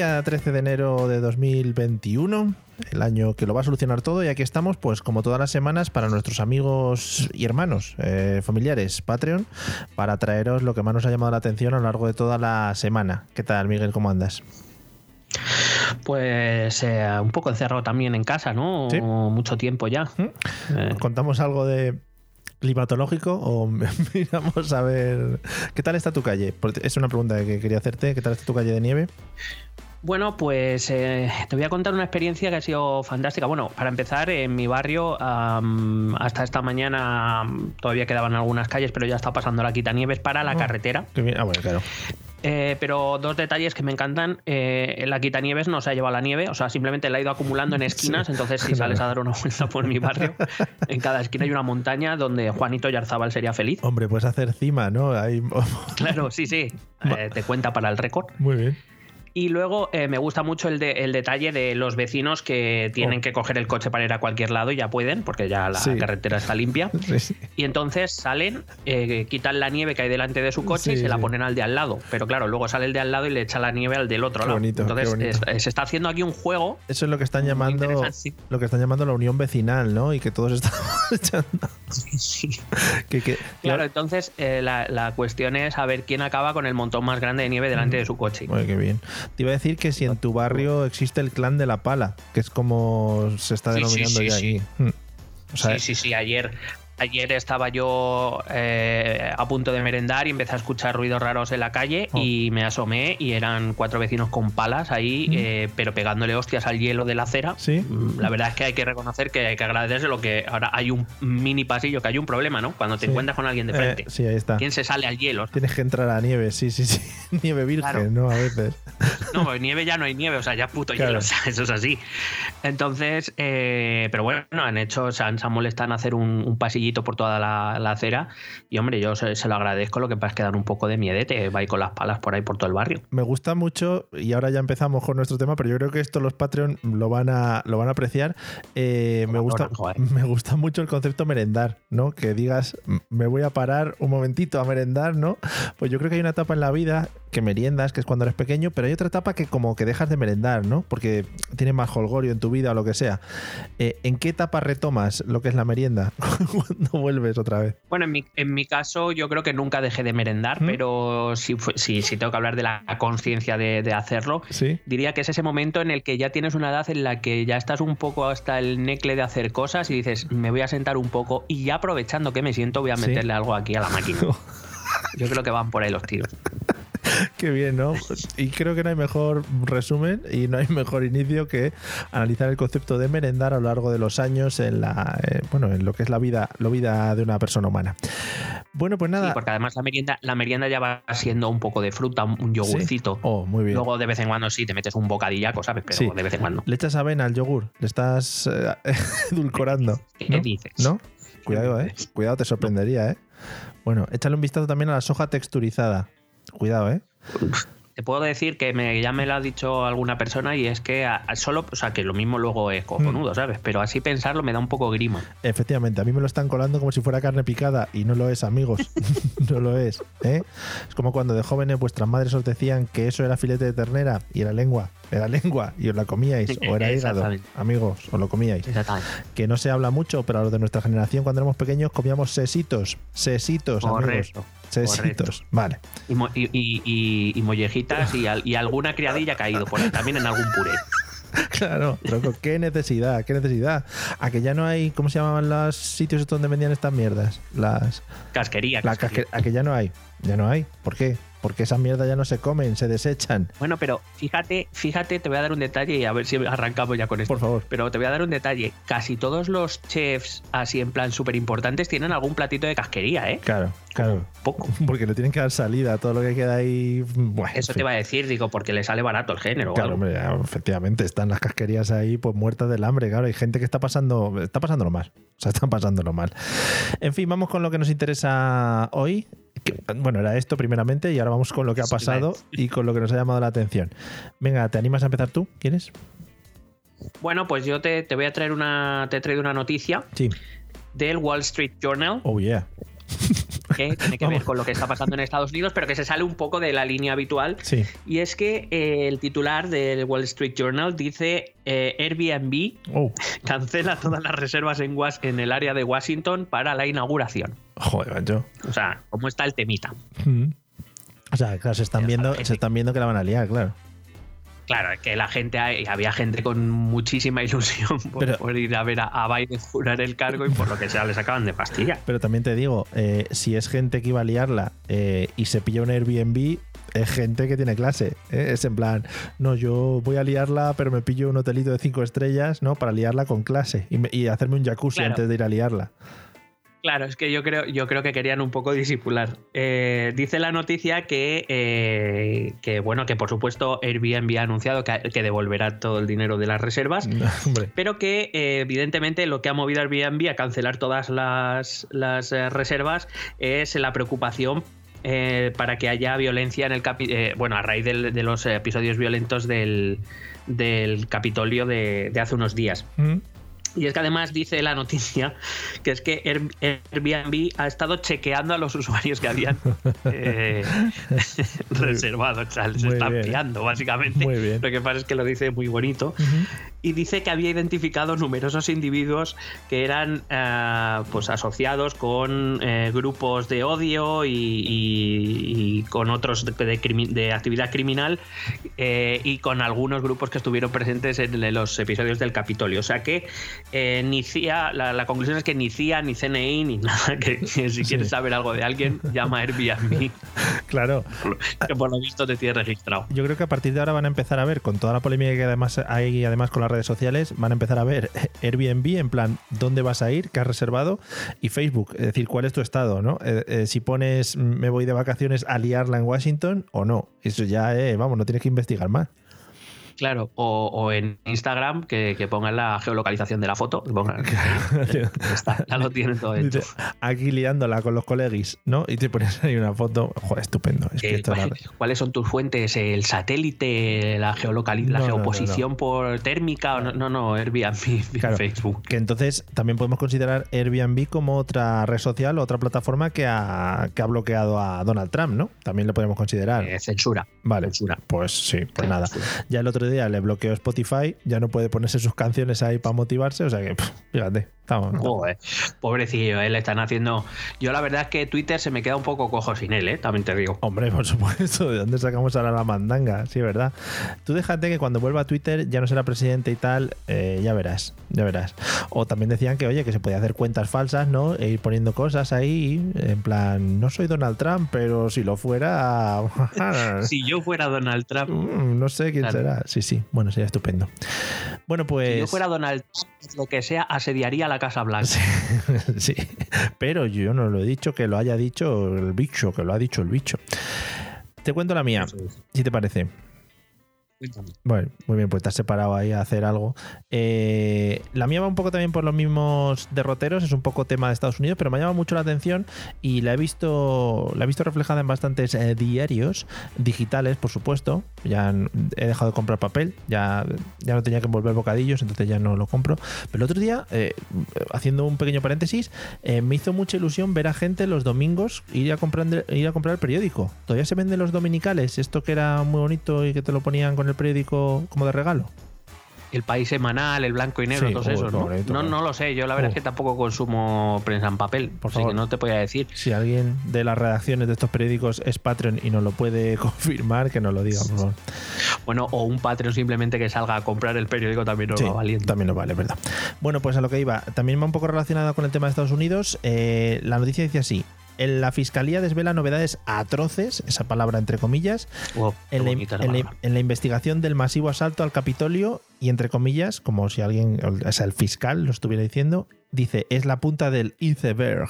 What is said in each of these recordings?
Día 13 de enero de 2021, el año que lo va a solucionar todo y aquí estamos pues como todas las semanas para nuestros amigos y hermanos, eh, familiares, Patreon, para traeros lo que más nos ha llamado la atención a lo largo de toda la semana. ¿Qué tal Miguel? ¿Cómo andas? Pues eh, un poco encerrado también en casa, ¿no? Sí. Mucho tiempo ya. ¿Mm? Eh, ¿Contamos algo de climatológico o miramos a ver qué tal está tu calle? Es una pregunta que quería hacerte. ¿Qué tal está tu calle de nieve? Bueno, pues eh, te voy a contar una experiencia que ha sido fantástica. Bueno, para empezar, en mi barrio, hasta esta mañana todavía quedaban algunas calles, pero ya está pasando la quitanieves para la Oh. carretera. Ah, bueno, claro. Eh, pero dos detalles que me encantan. Eh, la quitanieves no se ha llevado la nieve, o sea, simplemente la ha ido acumulando en esquinas. Entonces, si sales a dar una vuelta por mi barrio, en cada esquina hay una montaña donde Juanito Yarzabal sería feliz. Hombre, puedes hacer cima, ¿no? Ahí... Claro, sí, sí. Eh, te cuenta para el récord. Muy bien. Y luego eh, me gusta mucho el, de- el detalle de los vecinos que tienen Oh. que coger el coche para ir a cualquier lado y ya pueden, porque ya la Sí. carretera está limpia. Sí. Y entonces salen, eh, quitan la nieve que hay delante de su coche y se la ponen al de al lado. Pero claro, luego sale el de al lado y le echa la nieve al del otro Qué lado. bonito, entonces es- se está haciendo aquí un juego. Eso es lo que están llamando lo que están llamando la unión vecinal, ¿no? Y que todos estamos echando. Que, que- Claro, entonces eh, la, la cuestión es saber quién acaba con el montón más grande de nieve delante de su coche. Qué bien. Te iba a decir que si en tu barrio existe el clan de la pala, que es como se está Sí, sí, denominando sí, ya aquí. Mm. O sea, sí, sí, sí. Ayer, ayer estaba yo eh, a punto de merendar y empecé a escuchar ruidos raros en la calle Oh. y me asomé y eran cuatro vecinos con palas ahí, Mm. eh, pero pegándole hostias al hielo de la acera. Sí. Mm, La verdad es que hay que reconocer que hay que agradecerse lo que ahora hay un mini pasillo, que hay un problema, ¿no? Cuando te Sí. encuentras con alguien de eh, frente. sí, ahí está. ¿Quién se sale al hielo? Tienes que entrar a la nieve, sí, sí, sí. Nieve virgen, Claro. ¿no? A veces. No, pues nieve ya no hay nieve, o sea, ya puto Claro. hielo, o sea, eso es así. Entonces, eh, pero bueno, han hecho, se han, se han molestado en hacer un, un pasillito por toda la, la acera y hombre, yo se, se lo agradezco, lo que pasa es que dan un poco de miedete, va con las palas por ahí por todo el barrio. Me gusta mucho, y ahora ya empezamos con nuestro tema, pero yo creo que esto los Patreon lo van a, lo van a apreciar. Eh, me, gusta, me gusta mucho el concepto merendar, ¿no? Que digas, "M- me voy a parar un momentito a merendar, ¿no? Pues yo creo que hay una etapa en la vida que meriendas, que es cuando eres pequeño, pero hay otra etapa que como que dejas de merendar, ¿no? Porque tienes más holgorio en tu vida o lo que sea. Eh, ¿En qué etapa retomas lo que es la merienda? cuando vuelves otra vez. Bueno, en mi, en mi caso yo creo que nunca dejé de merendar, ¿Mm? pero si, si, si tengo que hablar de la conciencia de, de hacerlo, ¿Sí? diría que es ese momento en el que ya tienes una edad en la que ya estás un poco hasta el necle de hacer cosas y dices, me voy a sentar un poco y ya aprovechando que me siento voy a Sí. meterle algo aquí a la máquina. Yo creo que van por ahí los tiros. Qué bien, ¿no? Y creo que no hay mejor resumen y no hay mejor inicio que analizar el concepto de merendar a lo largo de los años en la eh, bueno, en lo que es la vida, la vida de una persona humana. Bueno, pues Sí, nada. porque además la merienda, la merienda ya va siendo un poco de fruta, un, yogurcito. Oh, muy bien. Luego de vez en cuando sí te metes un bocadillaco, ¿sabes? Pero Sí. de vez en cuando. Le echas avena al yogur, le estás eh, edulcorando. ¿Qué ¿no? dices? ¿No? Cuidado, eh. Cuidado, te sorprendería, eh. Bueno, échale un vistazo también a la soja texturizada. Cuidado, eh. Te puedo decir que me, ya me lo ha dicho alguna persona y es que a- a solo, o sea, que lo mismo luego es Mm. cojonudo, ¿sabes? Pero así pensarlo me da un poco grima. Efectivamente, a mí me lo están colando como si fuera carne picada y no lo es, amigos. no lo es. ¿eh? Es como cuando de jóvenes vuestras madres os decían que eso era filete de ternera y era lengua, era lengua y os la comíais o era hígado. Amigos, os lo comíais. Exactamente. Que no se habla mucho, pero a los de nuestra generación cuando éramos pequeños comíamos sesitos, sesitos, amigos. Sesitos. Vale. Y, y- y- mollejitas y, al- y alguna criadilla ha caído por ahí, también en algún puré. Claro, tronco, qué necesidad, qué necesidad. A que ya no hay, ¿cómo se llamaban los sitios donde vendían estas mierdas? Las Casquería. La casquería. casque- a que ya no hay. Ya no hay. ¿Por qué? Porque esa mierda ya no se comen, se desechan. Bueno, pero fíjate, fíjate, te voy a dar un detalle y a ver si arrancamos ya con esto. Por favor. Pero te voy a dar un detalle. Casi todos los chefs, así en plan súper importantes, tienen algún platito de casquería, ¿eh? Claro, claro. Poco. Porque le tienen que dar salida a todo lo que queda ahí. Bueno, Eso en te iba a decir, digo, porque le sale barato el género. Claro, hombre, ya, efectivamente, están las casquerías ahí pues muertas del hambre, claro, hay gente que está pasando, está pasándolo mal, o sea, están pasándolo mal. En fin, vamos con lo que nos interesa hoy. Bueno, era esto primeramente y ahora vamos con lo que ha pasado y con lo que nos ha llamado la atención. Venga, ¿te animas a empezar tú? ¿Quieres? Bueno, pues yo te, te voy a traer una, te he traído una noticia Sí. del Wall Street Journal Oh, yeah. Tiene que ver con lo que está pasando en Estados Unidos, pero que se sale un poco de la línea habitual. Sí. Y es que eh, el titular del Wall Street Journal dice eh, Airbnb Oh, cancela todas las reservas en, Was- en el área de Washington para la inauguración. joder, macho. O sea, ¿cómo está el temita? Mm. O sea, claro, se están viendo, se están viendo que la van a liar, claro. Claro, es que la gente, hay- había gente con muchísima ilusión por, Pero- por ir a ver a, a Biden jurar el cargo y por lo que sea les acaban de fastidiar. Pero también te digo, eh, si es gente que iba a liarla eh, y se pilla un Airbnb, es gente que tiene clase. ¿eh? Es en plan, no, yo voy a liarla, pero me pillo un hotelito de cinco estrellas, ¿no? Para liarla con clase y, me- y hacerme un jacuzzi Claro. antes de ir a liarla. Claro, es que yo creo, yo creo que querían un poco disipular. Eh, dice la noticia que, eh, que, bueno, que por supuesto Airbnb ha anunciado que, que devolverá todo el dinero de las reservas, pero que eh, evidentemente lo que ha movido Airbnb a cancelar todas las, las, eh, reservas es la preocupación eh, para que haya violencia en el capi- eh, bueno, a raíz de los episodios violentos del, del Capitolio de, de hace unos días. Mm. Y es que además dice la noticia que es que Air- Airbnb ha estado chequeando a los usuarios que habían eh, reservado. O sea, les Muy está bien. básicamente. Muy bien. Lo que pasa es que lo dice muy bonito. Y dice que había identificado numerosos individuos que eran eh, pues asociados con eh, grupos de odio y, y- y con otros de, de crimi- de actividad criminal eh, y con algunos grupos que estuvieron presentes en los episodios del Capitolio. O sea que eh, ni CIA, la, la conclusión es que ni CIA, ni CNI, ni nada, que, que si quieres saber algo de alguien, llama a Airbnb, Claro, que por lo visto te tiene registrado. yo creo que a partir de ahora van a empezar a ver, con toda la polémica que además hay además con redes sociales, van a empezar a ver Airbnb en plan, ¿dónde vas a ir? ¿Qué has reservado? Y Facebook, es decir, ¿cuál es tu estado? ¿no? Eh, eh, si pones me voy de vacaciones a liarla en Washington o no. Eso ya, eh, vamos, no tienes que investigar más. Claro, o, o en Instagram que, que pongan la geolocalización de la foto. que pongan- ya está, ya lo tienen todo hecho. Aquí liándola con los colegis, ¿no? Y te pones ahí una foto. Joder, estupendo. Es que Eh, esto es la- ¿cuál- ¿Cuáles son tus fuentes? ¿El satélite? ¿La, geolocali- la No, no, no, geoposición por térmica? o No, no, no, Airbnb, Claro. Facebook. Que entonces también podemos considerar Airbnb como otra red social, otra plataforma que ha, que ha bloqueado a Donald Trump, ¿no? También lo podemos considerar. Eh, censura. Vale, censura. pues sí, pues nada. Ya el otro día le bloqueó Spotify, ya no puede ponerse sus canciones ahí para motivarse, o sea que, pff, fíjate, estamos. Joder, pobrecillo, él están haciendo. Yo la verdad es que Twitter se me queda un poco cojo sin él, ¿eh? también te digo. Hombre, por supuesto, ¿de dónde sacamos ahora la mandanga? Sí, ¿verdad? Tú déjate que cuando vuelva a Twitter ya no será presidente y tal, eh, ya verás, ya verás. O también decían que, oye, que se podía hacer cuentas falsas, ¿no? E ir poniendo cosas ahí, en plan, no soy Donald Trump, pero si lo fuera... Si yo fuera Donald Trump, Mm, no sé quién Claro. será. Sí, sí, bueno, sería estupendo. Bueno, pues... si yo fuera Donald Trump, lo que sea, asediaría la Casa Blanca. sí, pero yo no lo he dicho que lo haya dicho el bicho, que lo ha dicho el bicho. Te cuento la mía, es. si te parece. Bueno, muy bien, pues te has separado ahí a hacer algo. Eh, la mía va un poco también por los mismos derroteros, es un poco tema de Estados Unidos, pero me ha llamado mucho la atención y la he visto, la he visto reflejada en bastantes eh, diarios digitales, por supuesto. Ya he dejado de comprar papel, ya, ya no tenía que envolver bocadillos, entonces ya no lo compro. Pero el otro día, eh, haciendo un pequeño paréntesis, eh, me hizo mucha ilusión ver a gente los domingos ir a comprar, ir a comprar el periódico. Todavía se venden los dominicales, esto que era muy bonito y que te lo ponían con el periódico como de regalo. El país semanal, el blanco y negro, Sí, esos, qué ¿no? bonito, no, no lo sé, yo la verdad Oh. es que tampoco consumo prensa en papel, Por así favor. que no te podía decir. Si alguien de las redacciones de estos periódicos es Patreon y nos lo puede confirmar, que nos lo diga, por favor. Bueno, o un Patreon simplemente que salga a comprar el periódico también nos Sí, va valiendo. también nos vale, ¿verdad? Bueno, pues a lo que iba. También va un poco relacionado con el tema de Estados Unidos. Eh, la noticia dice así. En la fiscalía desvela novedades atroces, esa palabra entre comillas, Wow, en la, bonita la en la- palabra. en la investigación del masivo asalto al Capitolio y entre comillas, como si alguien, o sea, el fiscal lo estuviera diciendo, dice, es la punta del iceberg.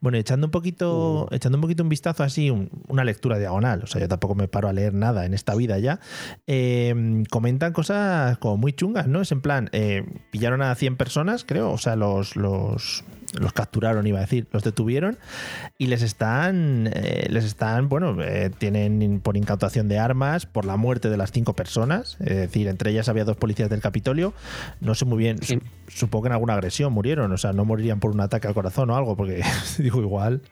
Bueno, echando un poquito, echando un poquito un vistazo así, un- una lectura diagonal, o sea, yo tampoco me paro a leer nada en esta vida ya, eh, comentan cosas como muy chungas, ¿no? Es en plan, eh, pillaron a 100 personas, creo, o sea, los, los, los capturaron, iba a decir, los detuvieron y les están, eh, les están, bueno, eh, tienen por incautación de armas, por la muerte de las cinco personas, es decir, entre ellas había dos policías del Capitolio, no sé muy bien, Sí. su- supongo que en alguna agresión murieron, o sea, no morirían por un ataque al corazón o algo, porque digo igual,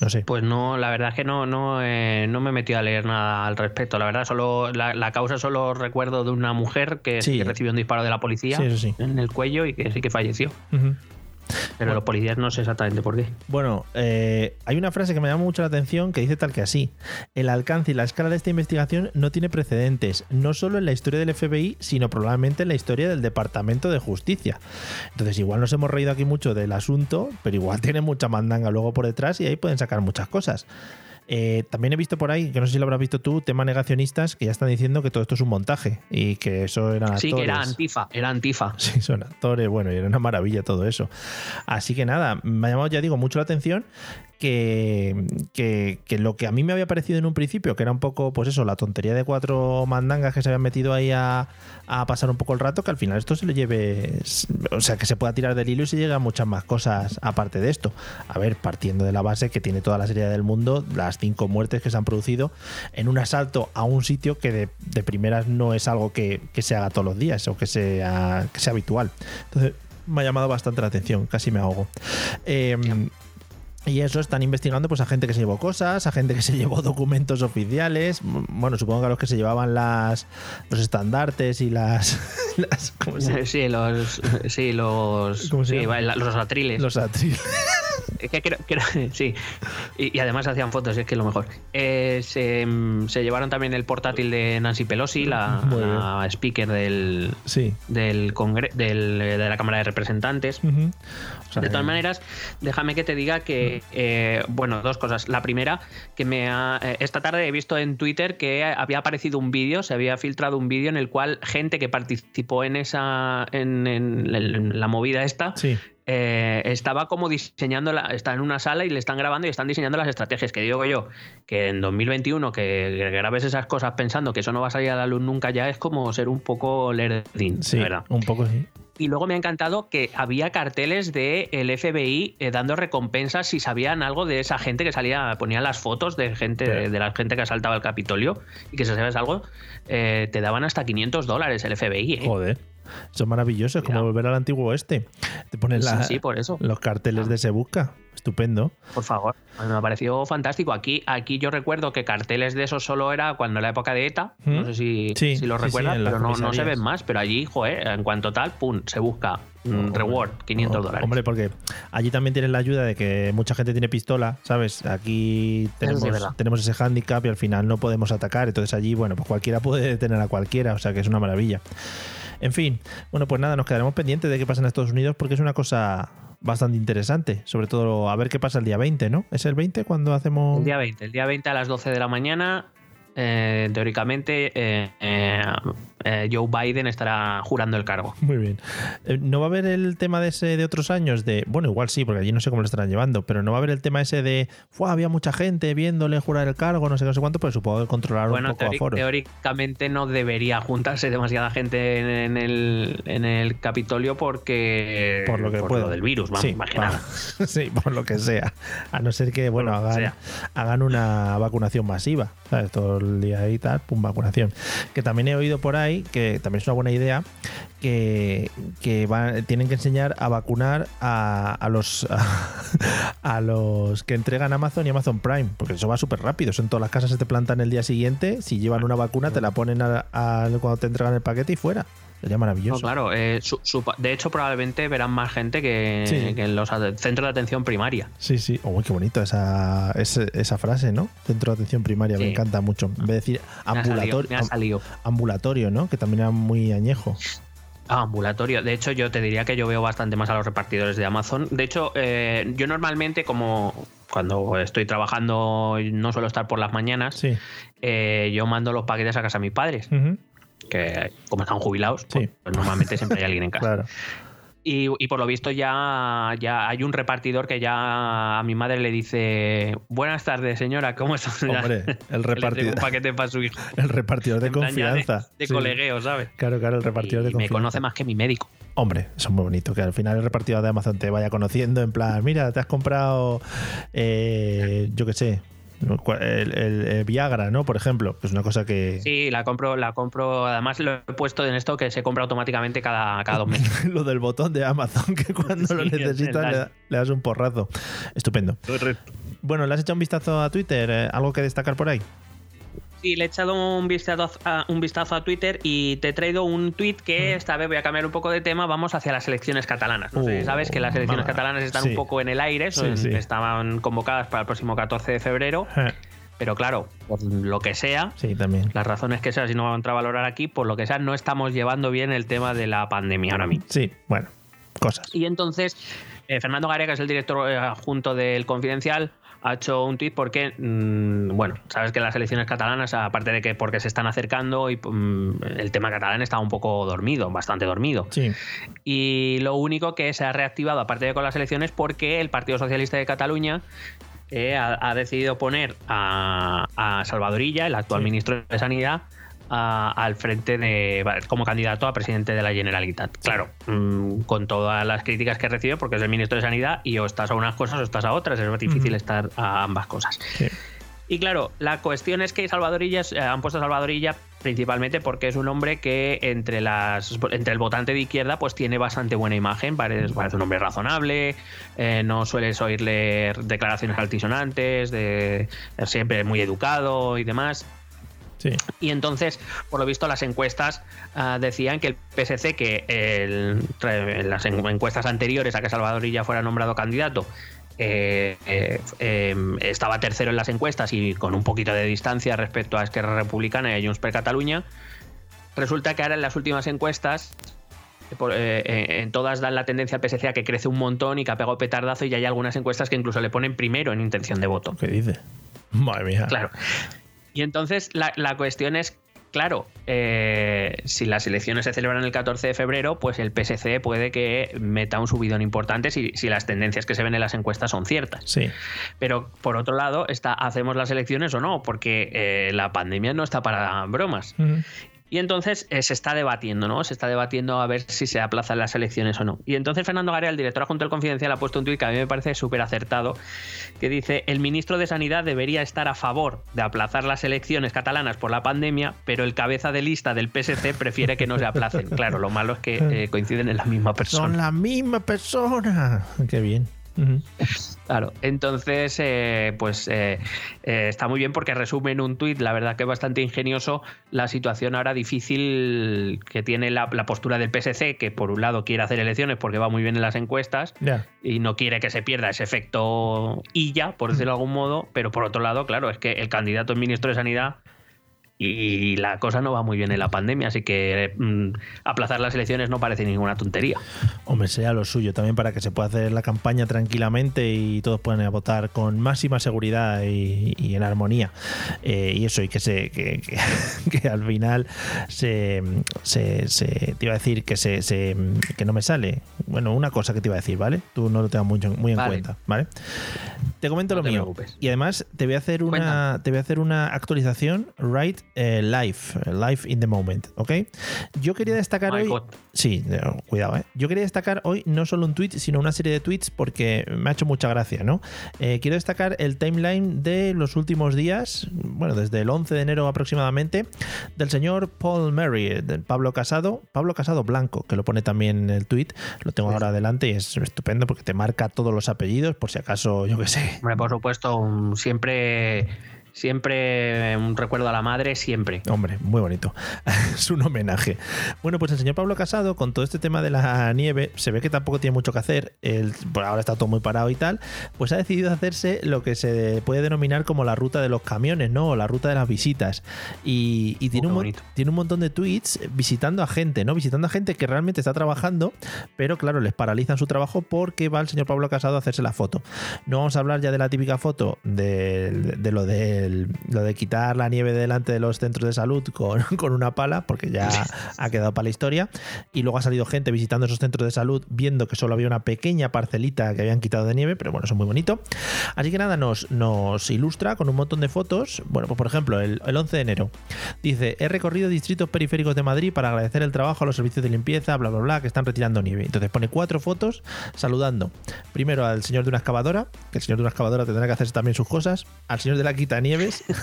no sé. Pues no, la verdad es que no, no, eh, no me he metido a leer nada al respecto. La verdad, solo la, la causa solo recuerdo de una mujer que, sí Sí. que recibió un disparo de la policía Sí, eso sí. en el cuello y que sí que falleció. Ujú. Pero los policías no sé exactamente por qué. Bueno, eh, hay una frase que me llama mucho la atención que dice tal que así. El alcance y la escala de esta investigación no tiene precedentes, no solo en la historia del FBI, sino probablemente en la historia del Departamento de Justicia. Entonces, igual nos hemos reído aquí mucho del asunto, pero igual tiene mucha mandanga luego por detrás y ahí pueden sacar muchas cosas. Eh, también he visto por ahí, que no sé si lo habrás visto tú, tema negacionistas que ya están diciendo que todo esto es un montaje y que eso actores. Sí, que era antifa, era antifa. Sí, son actores, bueno, y era una maravilla todo eso. Así que nada, me ha llamado, ya digo, mucho la atención que, que, lo que a mí me había parecido en un principio, que era un poco, pues eso, la tontería de cuatro mandangas que se habían metido ahí a, pasar un poco el rato, que al final esto se lo lleve, o sea, que se pueda tirar del hilo y se llega a muchas más cosas aparte de esto. A ver, partiendo de la base que tiene toda la serie del mundo, las cinco muertes que se han producido en un asalto a un sitio que de, primeras no es algo que, que se haga todos los días o que sea, que sea habitual. Entonces, me ha llamado bastante la atención, casi me ahogo. Eh, y eso están investigando pues a gente que se llevó cosas, a gente que se llevó documentos oficiales, bueno, supongo que a los que se llevaban las los estandartes y las, las ¿cómo se llama? Sí, los, sí, los, los atriles. los atriles. Es que creo, creo- sí. Y, y además hacían fotos, es que es lo mejor. Eh, se, se llevaron también el portátil de Nancy Pelosi, la, speaker del, Sí. del, congre- del- de la Cámara de Representantes. Ujú. O sea, De todas que- maneras, déjame que te diga que, eh, bueno, dos cosas. La primera, que me ha, eh, esta tarde he visto en Twitter que había aparecido un vídeo, se había filtrado un vídeo en el cual gente que participó en esa, en, en- en la movida esta, Sí. Eh, estaba como diseñando, la, está en una sala y le están grabando y están diseñando las estrategias. Que digo yo, que en 2021 que, grabes esas cosas pensando que eso no va a salir a la luz nunca ya es como ser un poco lerdín, Sí, verdad. un poco sí. Y luego me ha encantado que había carteles del el FBI eh, dando recompensas si sabían algo de esa gente que salía, ponían las fotos de gente, Sí. de, de la gente que asaltaba el Capitolio y que si sabes algo, eh, te daban hasta 500 dólares el FBI. ¿eh? Joder. Eso es maravilloso, es como volver al antiguo oeste. Te ponen Sí, la- sí, por eso. los carteles de Se Busca. Estupendo. Por favor, me pareció fantástico. Aquí, aquí yo recuerdo que carteles de esos solo era cuando la época de ETA, no ¿Mm? sé si, Sí, si lo recuerdas, en pero no, no se ven más. Pero allí, joder, en cuanto tal, pum, se busca mm, Hombre. reward, 500 Oh, dólares. Hombre, porque allí también tienes la ayuda de que mucha gente tiene pistola, ¿sabes? Aquí tenemos, tenemos ese hándicap y al final no podemos atacar. Entonces allí, bueno, pues cualquiera puede detener a cualquiera, o sea que es una maravilla. En fin, bueno, pues nada, nos quedaremos pendientes de qué pasa en Estados Unidos porque es una cosa bastante interesante. Sobre todo a ver qué pasa el día 20, ¿no? ¿Es el 20 cuando hacemos...? El día 20, el día 20 a las 12 de la mañana, eh, teóricamente, eh, eh, eh, Joe Biden estará jurando el cargo. Muy bien. Eh, ¿No va a haber el tema de ese de otros años? De, bueno, igual sí, porque allí no sé cómo lo estarán llevando, pero no va a haber el tema ese de, "Fua, había mucha gente viéndole jurar el cargo, no sé qué, no sé cuánto, pero supongo que controlar Bueno, un poco teori- a foros. teóricamente no debería juntarse demasiada gente en, en el, en el Capitolio porque por lo que pueda. del virus, vamos, sí, más que pa- nada. sí, por lo que sea. A no ser que, bueno, Por lo hagan, una vacunación masiva. ¿Sabes? Todo el día ahí tal, pum, vacunación. Que también he oído por ahí, que también es una buena idea, que, que van- tienen que enseñar a vacunar a, a los a, los que entregan Amazon y Amazon Prime, porque eso va súper rápido. Son todas las casas se te plantan el día siguiente. Si llevan una vacuna, te la ponen a- a- cuando te entregan el paquete y fuera. Sería No, maravilloso. claro, eh, su- su- de hecho probablemente verán más gente que, Sí. que en los centros de atención primaria. Sí, sí. Oh, qué bonito esa, esa, esa frase, ¿no? Centro de atención primaria, me encanta mucho. En vez de decir Me ha salido, ambulatorio, me ha salido. ambulatorio, ¿no? Que también era muy añejo. Ah, ambulatorio. De hecho, yo te diría que yo veo bastante más a los repartidores de Amazon. De hecho, eh, yo normalmente, como cuando estoy trabajando, no suelo estar por las mañanas, Sí. eh, yo mando los paquetes a casa de mis padres. Que como están jubilados, Sí. pues normalmente siempre hay alguien en casa. Claro. Y, y por lo visto ya, ya hay un repartidor que ya a mi madre le dice buenas tardes señora, ¿cómo está? Hombre, el repartidor, un paquete para su hijo. el repartidor de En confianza. De, de Sí. colegueo, ¿sabes? Claro, claro, el repartidor Y de me confianza. conoce más que mi médico. Hombre, eso es muy bonito, que al final el repartidor de Amazon te vaya conociendo en plan, mira, te has comprado, eh, yo qué sé, el, el- el Viagra, ¿no? Por ejemplo, que es una cosa que... Sí, la compro, la compro. Además lo he puesto en esto que se compra automáticamente cada, cada dos meses. Lo del botón de Amazon, que cuando lo Sí, necesitas le das un porrazo. Estupendo. Bueno, ¿le has echado un vistazo a Twitter? Eh, ¿Algo que destacar por ahí? Sí, le he echado un vistazo, a, un vistazo a Twitter y te he traído un tweet que esta vez voy a cambiar un poco de tema. Vamos hacia las elecciones catalanas. No sé si Uh, sabes que las elecciones catalanas están Sí. un poco en el aire, Sí, son- sí. estaban convocadas para el próximo 14 de febrero, Eh, pero claro, por lo que sea, Sí, también. las razones que sea, si no vamos a entrar a valorar aquí, por lo que sea, no estamos llevando bien el tema de la pandemia ahora mismo. Sí, bueno, cosas. Y entonces, eh, Fernando Garea, que es el director eh, adjunto del Confidencial, ha hecho un tuit porque, mm, bueno, sabes que las elecciones catalanas, aparte de que porque se están acercando, y mm, el tema catalán está un poco dormido, bastante dormido. Sí, Y lo único que se ha reactivado, aparte de con las elecciones, porque el Partido Socialista de Cataluña eh, ha, ha decidido poner a, a Salvadorilla, el actual Sí. ministro de Sanidad, a- al frente de como candidato a presidente de la Generalitat. Claro, mm, con todas las críticas que recibe, porque es el ministro de Sanidad y o estás a unas cosas o estás a otras, es muy difícil estar a ambas cosas. sí. Y claro, la cuestión es que Salvadorilla eh, han puesto a Salvadorilla principalmente porque es un hombre que entre las entre el votante de izquierda pues tiene bastante buena imagen, parece, parece un hombre razonable, eh, no sueles oírle declaraciones altisonantes, de siempre muy educado y demás. Sí, Y entonces, por lo visto, las encuestas ah, decían que el PSC, que el- en las en- encuestas anteriores a que Salvadorilla fuera nombrado candidato, eh, eh, eh, estaba tercero en las encuestas y con un poquito de distancia respecto a Esquerra Republicana y a Junts per Catalunya. Resulta que ahora en las últimas encuestas, eh, por- en todas dan la tendencia al PSC a que crece un montón y que ha pegado petardazo y hay algunas encuestas que incluso le ponen primero en intención de voto. ¿qué dice? Madre mía. Claro. Y entonces la, la cuestión es, claro, eh, si las elecciones se celebran el 14 de febrero, pues el PSC puede que meta un subidón importante si, si las tendencias que se ven en las encuestas son ciertas. Sí, Pero por otro lado, está, ¿hacemos las elecciones o no? Porque eh, la pandemia no está para bromas. Y entonces eh, se está debatiendo, ¿no? Se está debatiendo a ver si se aplazan las elecciones o no. Y entonces Fernando Garea, el director adjunto del Confidencial, ha puesto un tuit que a mí me parece súper acertado, que dice, el ministro de Sanidad debería estar a favor de aplazar las elecciones catalanas por la pandemia, pero el cabeza de lista del PSC prefiere que no se aplacen. Claro, lo malo es que eh, coinciden en la misma Son persona. la misma persona. Qué bien. Claro, entonces, eh, pues eh, eh, está muy bien porque resume en un tuit, la verdad que es bastante ingenioso, la situación ahora difícil que tiene la, la postura del PSC, que por un lado quiere hacer elecciones porque va muy bien en las encuestas y no quiere que se pierda ese efecto y ya, por decirlo de algún modo, pero por otro lado, claro, es que el candidato es ministro de Sanidad y la cosa no va muy bien en la pandemia, así que mm, aplazar las elecciones no parece ninguna tontería. Hombre, sea lo suyo también para que se pueda hacer la campaña tranquilamente y todos puedan votar con máxima seguridad y, y en armonía. Eh, y eso, y que se que, que- que al final se, se, se- te iba a decir que se, se- que no me sale. Bueno, una cosa que te iba a decir, ¿vale? Tú no lo tengas mucho, muy en Vale. cuenta, ¿vale? Te comento No lo te mío. preocupes. Y además te voy a hacer una te voy a hacer una actualización right eh, live, eh, live in the moment, ¿ok? Yo quería destacar My hoy God. Sí, eh, cuidado, ¿eh? Yo quería destacar hoy no solo un tweet, sino una serie de tweets porque me ha hecho mucha gracia, ¿no? Eh, quiero destacar el timeline de los últimos días, bueno, desde el 11 de enero aproximadamente, del señor Paul Murray, del Pablo Casado, Pablo Casado Blanco, que lo pone también en el tweet, lo tengo ahora adelante y es estupendo porque te marca todos los apellidos, por si acaso, yo qué sé. Hombre, por supuesto, siempre Siempre un recuerdo a la madre, siempre. Hombre, muy bonito. es un homenaje. Bueno, pues el señor Pablo Casado, con todo este tema de la nieve, se ve que tampoco tiene mucho que hacer. El, pues ahora está todo muy parado y tal. Pues ha decidido hacerse lo que se puede denominar como la ruta de los camiones, ¿no? O la ruta de las visitas. Y, y tiene, Oh, un, tiene un montón de tweets visitando a gente, ¿no? Visitando a gente que realmente está trabajando, pero claro, les paralizan su trabajo porque va el señor Pablo Casado a hacerse la foto. No vamos a hablar ya de la típica foto de, de lo, de lo de quitar la nieve delante de los centros de salud con, con una pala, porque ya ha quedado para la historia. Y luego ha salido gente visitando esos centros de salud viendo que solo había una pequeña parcelita que habían quitado de nieve, pero bueno, eso es muy bonito. Así que nada, nos, nos ilustra con un montón de fotos. Bueno, pues por ejemplo, el, el 11 de enero dice: He recorrido distritos periféricos de Madrid para agradecer el trabajo a los servicios de limpieza, bla, bla, bla, que están retirando nieve. Entonces pone cuatro fotos saludando. Primero al señor de una excavadora, que el señor de una excavadora tendrá que hacerse también sus cosas. Al señor de la quitanieves.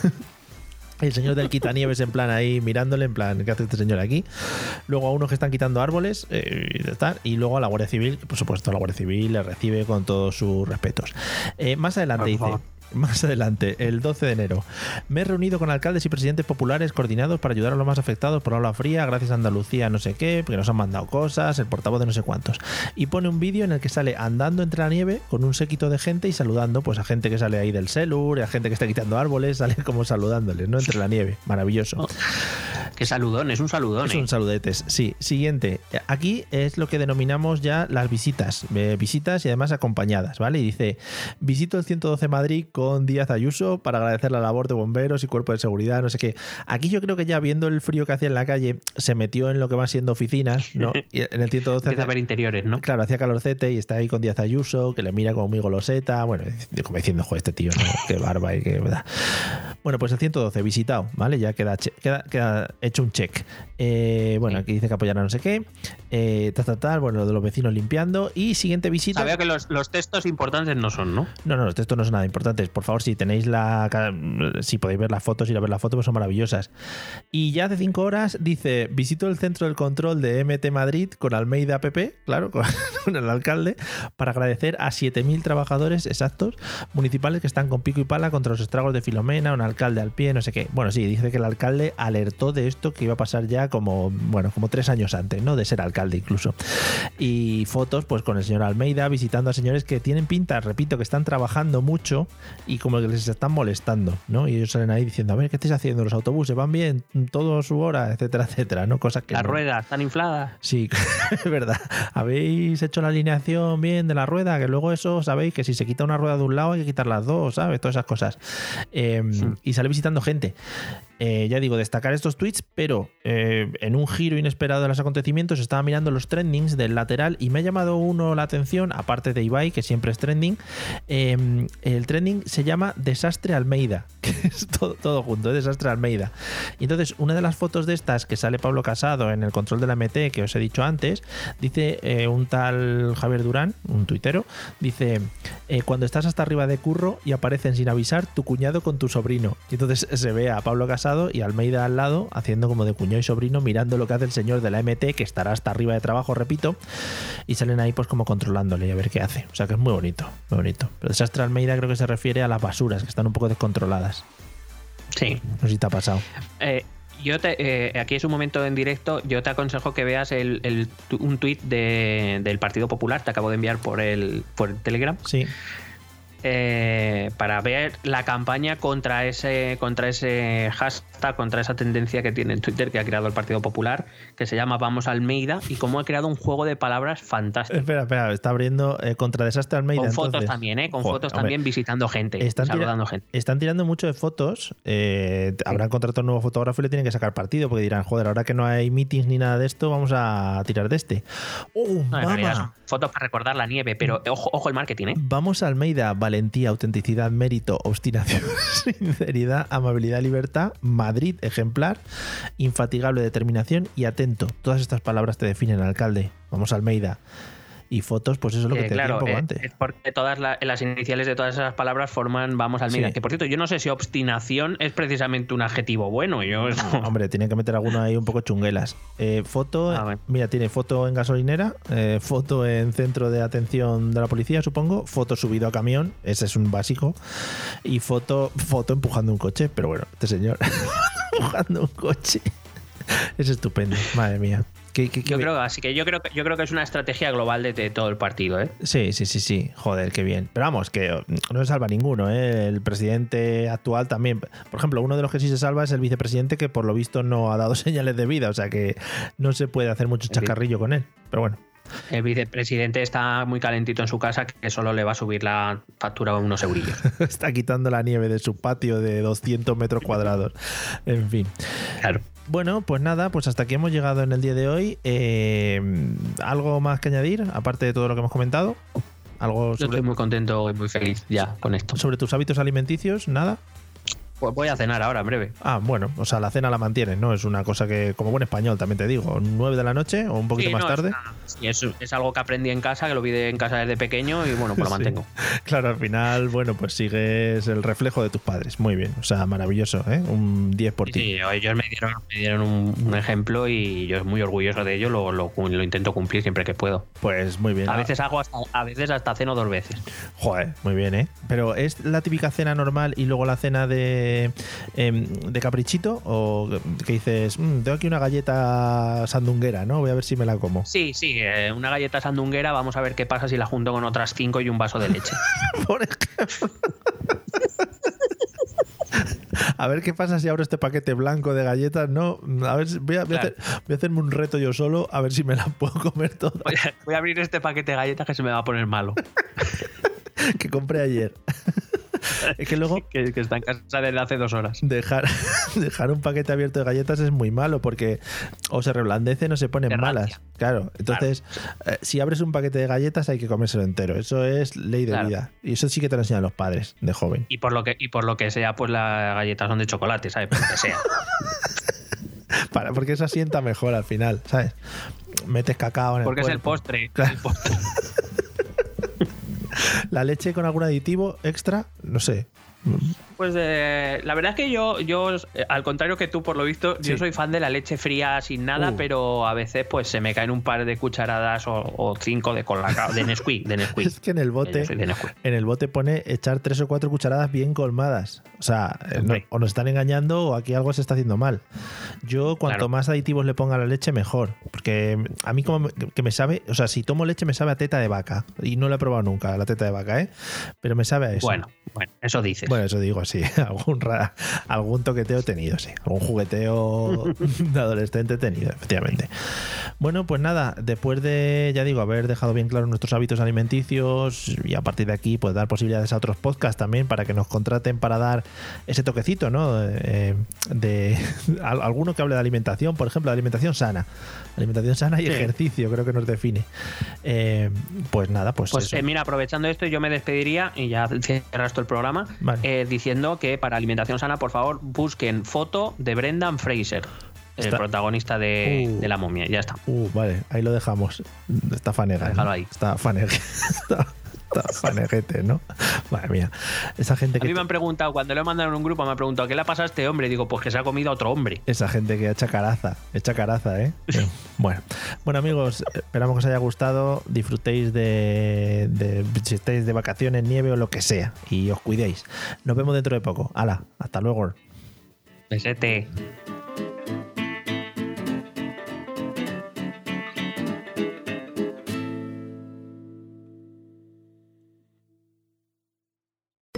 El señor del quitanieves en plan ahí mirándole, en plan, ¿qué hace este señor aquí? Luego a unos que están quitando árboles eh, y, luego a la Guardia Civil, por supuesto la Guardia Civil le recibe con todos sus respetos. Eh, más adelante Por dice. Más adelante, el 12 de enero, me he reunido con alcaldes y presidentes populares coordinados para ayudar a los más afectados por la ola fría, gracias a Andalucía, no sé qué, porque nos han mandado cosas, el portavoz de no sé cuántos. Y pone un vídeo en el que sale andando entre la nieve con un séquito de gente y saludando pues a gente que sale ahí del Selur, a gente que está quitando árboles, sale como saludándoles, ¿no? Entre la nieve. Maravilloso. Oh, Qué saludón, es un saludón. Es ¿eh? un saludetes, sí. Siguiente. Aquí es lo que denominamos ya las visitas. eh, visitas y además acompañadas, ¿vale? Y dice, visito el 112 Madrid con Díaz Ayuso para agradecer la labor de bomberos y cuerpo de seguridad, no sé qué. Aquí yo creo que ya viendo el frío que hacía en la calle, se metió en lo que van siendo oficinas, ¿no? Y en el 112 Empieza a hacía- ver interiores, ¿no? Claro, hacía calorcete y está ahí con Díaz Ayuso, que le mira como muy goloseta. Bueno, como diciendo, joder, este tío, ¿no? qué barba y qué. verdad. Bueno, pues el 112, visitado, ¿vale? Ya queda, che- queda, queda hecho un check. Eh, bueno, aquí dice que apoyará no sé qué. Eh, tal, tal, tal, bueno, lo de los vecinos limpiando. Y siguiente visita. Sabía que los, los textos importantes no son, ¿no? No, no, los textos no son nada importantes. Por favor, si tenéis la. Si podéis ver las fotos, ir a ver las fotos, pues son maravillosas. Y ya hace cinco horas dice: Visito el centro del control de MT Madrid con Almeida PP, claro, con el alcalde, para agradecer a 7.000 trabajadores exactos municipales que están con pico y pala contra los estragos de Filomena, un alcalde al pie, no sé qué. Bueno, sí, dice que el alcalde alertó de esto que iba a pasar ya como, bueno, como tres años antes, ¿no? De ser alcalde incluso. Y fotos, pues con el señor Almeida visitando a señores que tienen pinta, repito, que están trabajando mucho y como que les están molestando, ¿no? Y ellos salen ahí diciendo, a ver, ¿qué estáis haciendo? ¿Los autobuses van bien? ¿Todo su hora? Etcétera, etcétera, ¿no? Cosas que... Las no- ruedas están infladas. Sí, es verdad. Habéis hecho la alineación bien de la rueda, que luego eso, sabéis que si se quita una rueda de un lado hay que quitar las dos, ¿sabes? Todas esas cosas. Eh, Y sale visitando gente. Eh, ya digo, destacar estos tweets, pero eh, en un giro inesperado de los acontecimientos estaba mirando los trendings del lateral y me ha llamado uno la atención, aparte de Ibai, que siempre es trending. eh, el trending se llama Desastre Almeida, que es todo, todo junto, ¿eh? Desastre Almeida. Y entonces, una de las fotos de estas que sale Pablo Casado en el control de la MT, que os he dicho antes, dice un tal Javier Durán, un tuitero, dice: Cuando estás hasta arriba de curro y aparecen sin avisar tu cuñado con tu sobrino. Y entonces se ve a Pablo Casado y Almeida al lado, haciendo como de cuñado y sobrino, mirando lo que hace el señor de la MT, que estará hasta arriba de trabajo, repito, y salen ahí pues como controlándole y a ver qué hace. O sea que es muy bonito, muy bonito. Pero desastre Almeida creo que se refiere a las basuras, que están un poco descontroladas. Sí. No sé si te ha pasado. Eh, yo te, eh, aquí es un momento en directo. Yo te aconsejo que veas el, un tuit de- del Partido Popular. Te acabo de enviar por el, por el Telegram. Sí. Eh, para ver la campaña contra ese, contra ese hashtag, contra esa tendencia que tiene en Twitter que ha creado el Partido Popular, que se llama Vamos Almeida, y cómo ha creado un juego de palabras fantástico. Espera, espera, está abriendo eh, contra Desastre Almeida. Con fotos entonces. también, ¿eh? Con Joder, fotos hombre, también visitando gente, Están, tira- saludando gente. están tirando mucho de fotos. eh, habrán contratado un nuevo fotógrafo y le tienen que sacar partido porque dirán, joder, ahora que no hay meetings ni nada de esto, vamos a tirar de este. ¡Oh, No, mama! Fotos para recordar la nieve, pero ojo, ojo el marketing, ¿eh? Vamos a Almeida, valentía, autenticidad, mérito, obstinación, sinceridad, amabilidad, libertad, Madrid, ejemplar, infatigable determinación y atento. Todas estas palabras te definen, alcalde. Vamos a Almeida. Y fotos, pues eso es lo que Eh, te decía claro, un poco eh, antes. es porque todas la- las iniciales de todas esas palabras forman vamos al Sí. Que por cierto, yo no sé si obstinación es precisamente un adjetivo bueno. Yo Hombre, tiene que meter alguno ahí un poco chunguelas. Eh, foto, Ah, mira, tiene foto en gasolinera, eh, foto en centro de atención de la policía, supongo, foto subido a camión, ese es un básico, y foto, foto empujando un coche, pero bueno, este señor empujando un coche. Es estupendo, madre mía. Qué- qué- qué Yo bien. creo, así que yo creo que yo creo que es una estrategia global de, de todo el partido, ¿eh? Sí, sí, sí, sí. Joder, qué bien. Pero vamos, que no se salva ninguno, ¿eh? El presidente actual también. Por ejemplo, uno de los que sí se salva es el vicepresidente que por lo visto no ha dado señales de vida. O sea que no se puede hacer mucho chacarrillo con él. Pero bueno. El vicepresidente está muy calentito en su casa, que solo le va a subir la factura a unos eurillos. Está quitando la nieve de su patio de 200 metros cuadrados. En fin. Claro. Bueno, pues nada, pues hasta aquí hemos llegado en el día de hoy. Eh, ¿Algo más que añadir, aparte de todo lo que hemos comentado? ¿Algo Yo sobre, estoy muy contento y muy feliz ya con esto. sobre tus hábitos alimenticios? ¿Nada? Pues voy a cenar ahora, en breve. Ah, bueno, o sea, la cena la mantienes, ¿no? Es una cosa que, como buen español, también te digo, 9 de la noche o un poquito Sí, más no, tarde. Es, sí, es- es algo que aprendí en casa, que lo vi de- en casa desde pequeño y bueno, pues lo Sí. mantengo. Claro, al final, bueno, pues sigues el reflejo de tus padres. Muy bien, o sea, maravilloso, ¿eh? Un 10 por ti. sí, ellos me dieron, me dieron un, un ejemplo y yo muy orgulloso de ello, lo, lo- lo intento cumplir siempre que puedo. Pues muy bien. A veces hago hasta, a veces hasta ceno dos veces. Joder, muy bien, ¿eh? Pero ¿es la típica cena normal y luego la cena de, em, de caprichito? ¿O que dices, "Mm, tengo aquí una galleta sandunguera, ¿no? Voy a ver si me la como. Sí, sí, eh, una galleta sandunguera, vamos a ver qué pasa si la junto con otras cinco y un vaso de leche. Por ejemplo. A ver qué pasa si abro este paquete blanco de galletas, ¿no? A ver, voy a, voy a Claro. hacer- voy a hacerme un reto yo solo, a ver si me la puedo comer toda Voy a, voy a abrir este paquete de galletas que se me va a poner malo. que compré ayer. Es que luego Que, que está en casa desde hace dos horas. dejar, dejar un paquete abierto de galletas es muy malo porque o se reblandecen o se ponen malas. rancia. Claro, entonces eh, si abres un paquete de galletas hay que comérselo entero. Eso es ley de Claro. vida. Y eso sí que te lo enseñan los padres de joven. Y por lo que, y por lo que sea, pues las galletas son de chocolate, ¿sabes? Por lo que sea. Para, porque eso asienta mejor al final, ¿sabes? Metes cacao en el Porque es el postre. Claro. el postre. La leche con algún aditivo extra, no sé. Pues eh, la verdad es que yo, yo eh, al contrario que tú, por lo visto, Sí. yo soy fan de la leche fría sin nada, Uh. pero a veces pues se me caen un par de cucharadas o, o cinco de colacao, de Nesquik, de Nesquik. Es que en el bote, en el bote pone echar tres o cuatro cucharadas bien colmadas. O sea, eh, no- o nos están engañando o aquí algo se está haciendo mal. Yo cuanto Claro. más aditivos le ponga a la leche, mejor. Porque a mí como que me sabe, o sea, si tomo leche me sabe a teta de vaca. Y no la he probado nunca, la teta de vaca, ¿eh? Pero me sabe a eso. Bueno, bueno, eso dices. Bueno, eso digo, sí. Algún, ra- algún toqueteo he tenido, sí. Algún jugueteo de adolescente he tenido, efectivamente. Bueno, pues nada, después de, ya digo, haber dejado bien claros nuestros hábitos alimenticios y a partir de aquí, pues dar posibilidades a otros podcasts también para que nos contraten para dar ese toquecito, ¿no? Eh, de al- alguno que hable de alimentación, por ejemplo, de alimentación sana. Alimentación sana y Sí. ejercicio, creo que nos define. Eh, pues nada, pues, Pues eso. eh, mira, aprovechando esto, yo me despediría y ya cierras todo el programa Vale. eh, diciendo que para alimentación sana, por favor, busquen foto de Brendan Fraser, Está- el protagonista de, Uh. de la momia. Ya está. Uh, vale, ahí lo dejamos. Está fanega. Déjalo ¿no? ahí. Está fanega. Está, faneguete, ¿no? Madre mía. Esa gente A mí que. me han preguntado, cuando lo he mandado en un grupo, me han preguntado, ¿qué le pasa a este hombre? Digo, pues que se ha comido a otro hombre. Esa gente que echa caraza, echa caraza, ¿eh? Bueno, bueno amigos, esperamos que os haya gustado, disfrutéis de, de si estáis de vacaciones, nieve o lo que sea, y os cuidéis. Nos vemos dentro de poco. Hala, hasta luego. Besete.